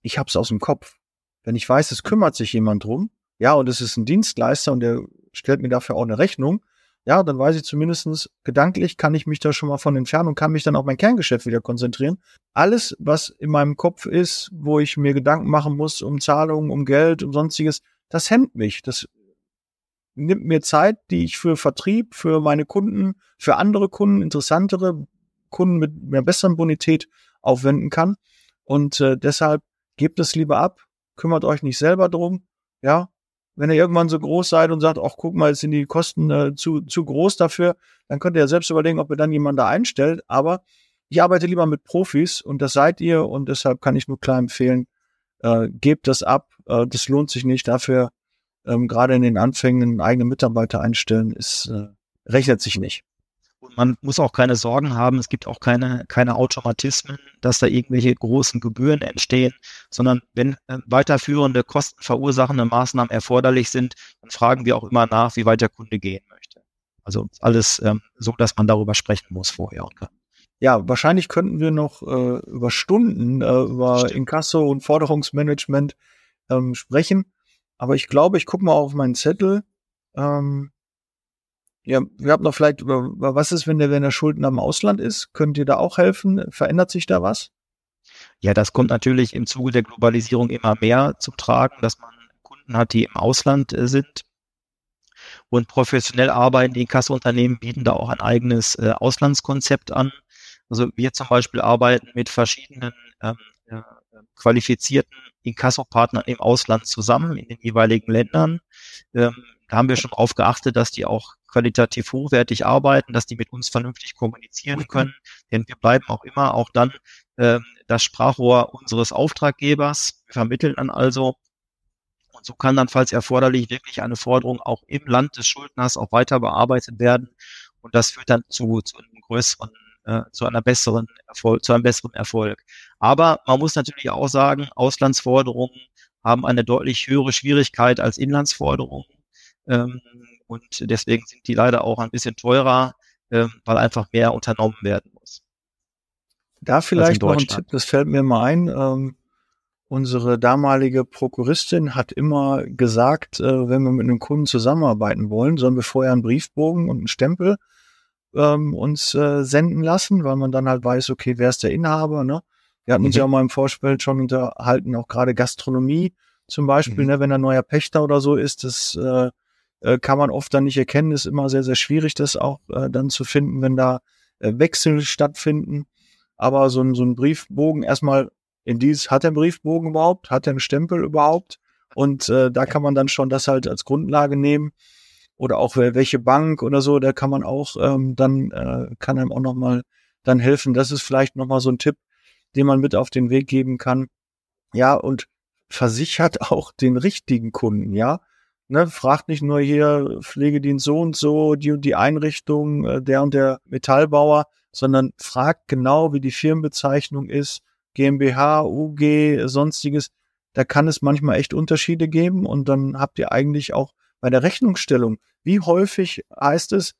ich hab's aus dem Kopf. Wenn ich weiß, es kümmert sich jemand drum, ja, und es ist ein Dienstleister und der stellt mir dafür auch eine Rechnung, ja, dann weiß ich zumindestens gedanklich kann ich mich da schon mal von entfernen und kann mich dann auf mein Kerngeschäft wieder konzentrieren. Alles, was in meinem Kopf ist, wo ich mir Gedanken machen muss um Zahlungen, um Geld, um sonstiges, das hemmt mich. Das nimmt mir Zeit, die ich für Vertrieb, für meine Kunden, für andere Kunden, interessantere Kunden mit mehr besseren Bonität aufwenden kann. Und äh, deshalb gebt es lieber ab, kümmert euch nicht selber drum, ja. Wenn ihr irgendwann so groß seid und sagt, ach guck mal, jetzt sind die Kosten äh, zu, zu groß dafür, dann könnt ihr ja selbst überlegen, ob ihr dann jemanden da einstellt. Aber ich arbeite lieber mit Profis und das seid ihr und deshalb kann ich nur klar empfehlen, äh, gebt das ab, äh, das lohnt sich nicht. Dafür ähm, gerade in den Anfängen einen eigenen Mitarbeiter einstellen, ist, äh, rechnet sich nicht. Und man muss auch keine Sorgen haben, es gibt auch keine, keine Automatismen, dass da irgendwelche großen Gebühren entstehen, sondern wenn äh, weiterführende kostenverursachende Maßnahmen erforderlich sind, dann fragen wir auch immer nach, wie weit der Kunde gehen möchte. Also alles ähm, so, dass man darüber sprechen muss vorher und kann. Ja, wahrscheinlich könnten wir noch äh, über Stunden äh, über Stimmt. Inkasso und Forderungsmanagement ähm, sprechen. Aber ich glaube, ich gucke mal auf meinen Zettel. Ähm, ja, wir haben noch vielleicht was ist, wenn der, wenn der Schuldner im Ausland ist? Könnt ihr da auch helfen? Verändert sich da was? Ja, das kommt natürlich im Zuge der Globalisierung immer mehr zum Tragen, dass man Kunden hat, die im Ausland äh, sind. Und professionell arbeiten die Kasseunternehmen bieten da auch ein eigenes äh, Auslandskonzept an. Also wir zum Beispiel arbeiten mit verschiedenen ähm, äh, qualifizierten Inkassopartnern im Ausland zusammen in den jeweiligen Ländern. Ähm, da haben wir schon darauf geachtet, dass die auch qualitativ hochwertig arbeiten, dass die mit uns vernünftig kommunizieren können. Denn wir bleiben auch immer auch dann äh, das Sprachrohr unseres Auftraggebers. Wir vermitteln dann also. Und so kann dann, falls erforderlich, wirklich eine Forderung auch im Land des Schuldners auch weiter bearbeitet werden. Und das führt dann zu, zu einem größeren äh, zu einer besseren Erfolg, zu einem besseren Erfolg. Aber man muss natürlich auch sagen, Auslandsforderungen haben eine deutlich höhere Schwierigkeit als Inlandsforderungen. Ähm, und deswegen sind die leider auch ein bisschen teurer, ähm, weil einfach mehr unternommen werden muss. Da vielleicht noch ein Tipp, das fällt mir mal ein. Ähm, unsere damalige Prokuristin hat immer gesagt, äh, wenn wir mit einem Kunden zusammenarbeiten wollen, sollen wir vorher einen Briefbogen und einen Stempel ähm, uns äh, senden lassen, weil man dann halt weiß, okay, wer ist der Inhaber, ne? Wir hatten mhm. uns ja auch mal im Vorspiel schon unterhalten, auch gerade Gastronomie zum Beispiel, mhm. ne, wenn ein neuer Pächter oder so ist, das äh, äh, kann man oft dann nicht erkennen, ist immer sehr, sehr schwierig, das auch äh, dann zu finden, wenn da äh, Wechsel stattfinden. Aber so ein, so ein Briefbogen erstmal in dieses, hat er einen Briefbogen überhaupt? Hat er einen Stempel überhaupt? Und äh, da kann man dann schon das halt als Grundlage nehmen oder auch welche Bank oder so, da kann man auch ähm, dann äh, kann einem auch noch mal dann helfen. Das ist vielleicht noch mal so ein Tipp, den man mit auf den Weg geben kann. Ja und versichert auch den richtigen Kunden. Ja, ne, fragt nicht nur hier Pflegedienst so und so die und die Einrichtung äh, der und der Metallbauer, sondern fragt genau, wie die Firmenbezeichnung ist, GmbH, UG, sonstiges. Da kann es manchmal echt Unterschiede geben und dann habt ihr eigentlich auch bei der Rechnungsstellung wie häufig heißt es,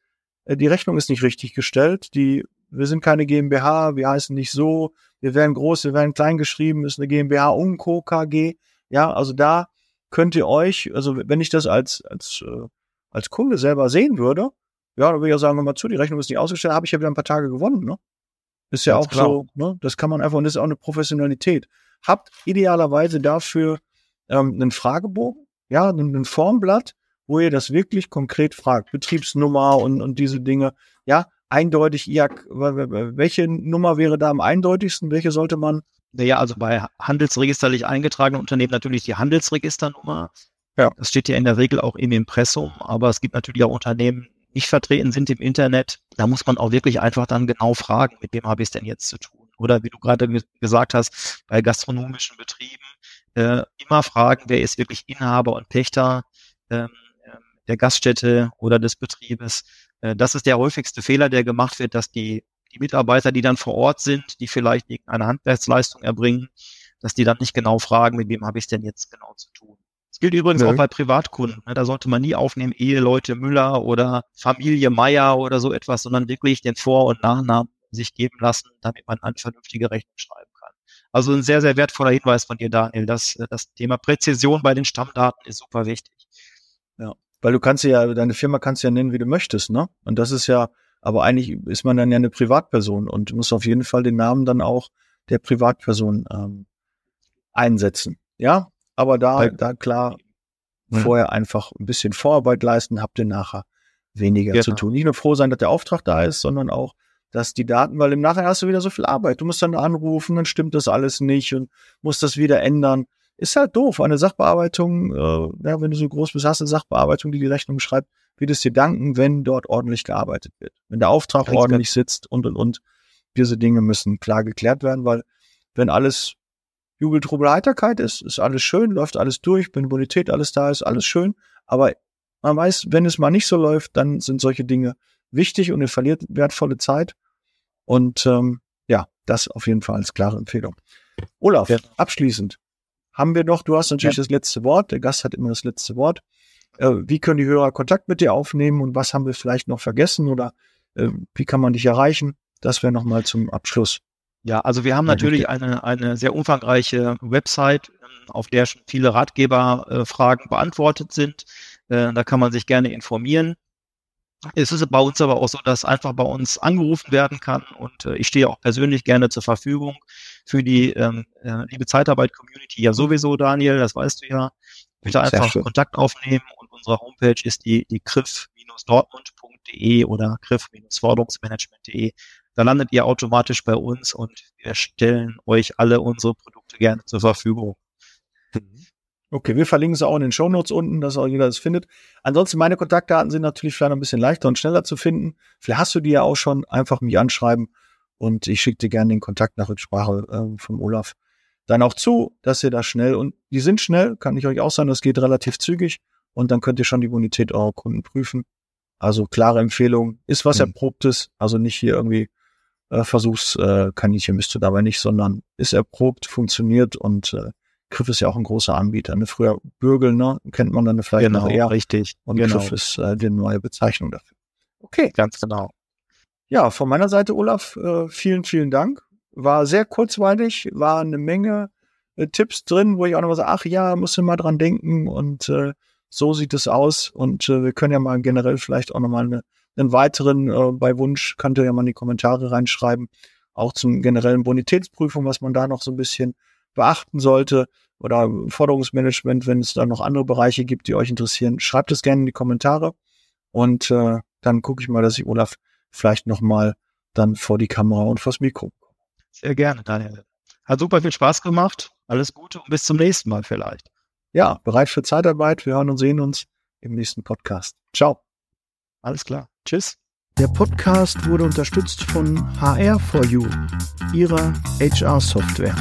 äh, die Rechnung ist nicht richtig gestellt, die, wir sind keine GmbH, wir heißen nicht so, wir werden groß, wir werden klein geschrieben, ist eine GmbH und Co. KG. Ja, also da könnt ihr euch, also wenn ich das als, als, äh, als Kunde selber sehen würde, ja, dann würde ich ja sagen, mal zu, die Rechnung ist nicht ausgestellt, habe ich ja wieder ein paar Tage gewonnen, ne? Ist ja Ganz auch klar. so, ne? Das kann man einfach, und das ist auch eine Professionalität. Habt idealerweise dafür ähm, einen Fragebogen, ja, ein Formblatt, wo ihr das wirklich konkret fragt. Betriebsnummer und, und diese Dinge. Ja, eindeutig, ja, welche Nummer wäre da am eindeutigsten? Welche sollte man? Naja, also bei handelsregisterlich eingetragenen Unternehmen natürlich die Handelsregisternummer. Ja. Das steht ja in der Regel auch im Impressum, aber es gibt natürlich auch Unternehmen, die nicht vertreten sind im Internet. Da muss man auch wirklich einfach dann genau fragen, mit wem habe ich es denn jetzt zu tun? Oder wie du gerade gesagt hast, bei gastronomischen Betrieben äh, immer fragen, wer ist wirklich Inhaber und Pächter. Ähm, der Gaststätte oder des Betriebes. Äh, das ist der häufigste Fehler, der gemacht wird, dass die, die Mitarbeiter, die dann vor Ort sind, die vielleicht irgendeine Handwerksleistung erbringen, dass die dann nicht genau fragen, mit wem habe ich es denn jetzt genau zu tun. Das gilt übrigens ja. auch bei Privatkunden. Ne? Da sollte man nie aufnehmen, Eheleute Müller oder Familie Meier oder so etwas, sondern wirklich den Vor- und Nachnamen sich geben lassen, damit man eine vernünftige Rechnung schreiben kann. Also ein sehr, sehr wertvoller Hinweis von dir, Daniel. dass das Thema Präzision bei den Stammdaten ist super wichtig. Ja. Weil du kannst ja, deine Firma kannst du ja nennen, wie du möchtest, ne? Und das ist ja, aber eigentlich ist man dann ja eine Privatperson und muss auf jeden Fall den Namen dann auch der Privatperson ähm, einsetzen. Ja, aber da, Weil, da klar, ja. vorher einfach ein bisschen Vorarbeit leisten, habt ihr nachher weniger genau. zu tun. Nicht nur froh sein, dass der Auftrag da ist, sondern auch dass die Daten, weil im Nachhinein hast du wieder so viel Arbeit. Du musst dann anrufen, dann stimmt das alles nicht und musst das wieder ändern. Ist halt doof. Eine Sachbearbeitung, äh, ja, wenn du so groß bist, hast eine Sachbearbeitung, die die Rechnung schreibt, wird es dir danken, wenn dort ordentlich gearbeitet wird. Wenn der Auftrag Ganz ordentlich klar. sitzt und, und, und. Diese Dinge müssen klar geklärt werden, weil wenn alles Jubel, Trubel, Heiterkeit ist, ist alles schön, läuft alles durch, wenn Bonität alles da ist, alles schön. Aber man weiß, wenn es mal nicht so läuft, dann sind solche Dinge wichtig und ihr verliert wertvolle Zeit. Und ähm, ja, das auf jeden Fall als klare Empfehlung. Olaf, ja. abschließend haben wir noch, du hast natürlich ja. das letzte Wort, der Gast hat immer das letzte Wort. Äh, wie können die Hörer Kontakt mit dir aufnehmen und was haben wir vielleicht noch vergessen oder äh, wie kann man dich erreichen? Das wäre nochmal zum Abschluss. Ja, also wir haben natürlich eine, eine sehr umfangreiche Website, ähm, auf der schon viele Ratgeberfragen äh, beantwortet sind. Äh, da kann man sich gerne informieren. Es ist bei uns aber auch so, dass einfach bei uns angerufen werden kann und äh, ich stehe auch persönlich gerne zur Verfügung für die ähm, äh, liebe Zeitarbeit-Community ja sowieso, Daniel, das weißt du ja. Bitte einfach Kontakt aufnehmen und unsere Homepage ist die, die griff-dortmund.de oder griff-forderungsmanagement.de. Da landet ihr automatisch bei uns und wir stellen euch alle unsere Produkte gerne zur Verfügung. Mhm. Okay, wir verlinken es auch in den Show Notes unten, dass auch jeder das findet. Ansonsten meine Kontaktdaten sind natürlich vielleicht ein bisschen leichter und schneller zu finden. Vielleicht hast du die ja auch schon. Einfach mich anschreiben und ich schicke dir gerne den Kontakt nach Rücksprache äh, von Olaf dann auch zu, dass ihr da schnell und die sind schnell, kann ich euch auch sagen, das geht relativ zügig und dann könnt ihr schon die Bonität eurer Kunden prüfen. Also klare Empfehlung, ist was mhm. erprobtes, also nicht hier irgendwie äh, Versuchskaninchen äh, bist du dabei nicht, sondern ist erprobt, funktioniert und äh, Griff ist ja auch ein großer Anbieter. Ne? Früher Bürgel, ne? kennt man dann vielleicht genau, noch eher. richtig. Und genau. Griff ist äh, die neue Bezeichnung dafür. Okay. Ganz genau. Ja, von meiner Seite, Olaf, äh, vielen, vielen Dank. War sehr kurzweilig, war eine Menge äh, Tipps drin, wo ich auch nochmal sage, ach ja, musst du mal dran denken und äh, so sieht es aus. Und wir können ja mal generell vielleicht auch nochmal eine, einen weiteren, äh, bei Wunsch, könnt ihr ja mal in die Kommentare reinschreiben, auch zum generellen Bonitätsprüfung, was man da noch so ein bisschen beachten sollte oder Forderungsmanagement, wenn es da noch andere Bereiche gibt, die euch interessieren, schreibt es gerne in die Kommentare und äh, dann gucke ich mal, dass ich Olaf vielleicht nochmal dann vor die Kamera und vors Mikro. Sehr gerne, Daniel. Hat super viel Spaß gemacht. Alles Gute und bis zum nächsten Mal vielleicht. Ja, bereit für Zeitarbeit. Wir hören und sehen uns im nächsten Podcast. Ciao. Alles klar. Tschüss. Der Podcast wurde unterstützt von HR4U, ihrer HR-Software.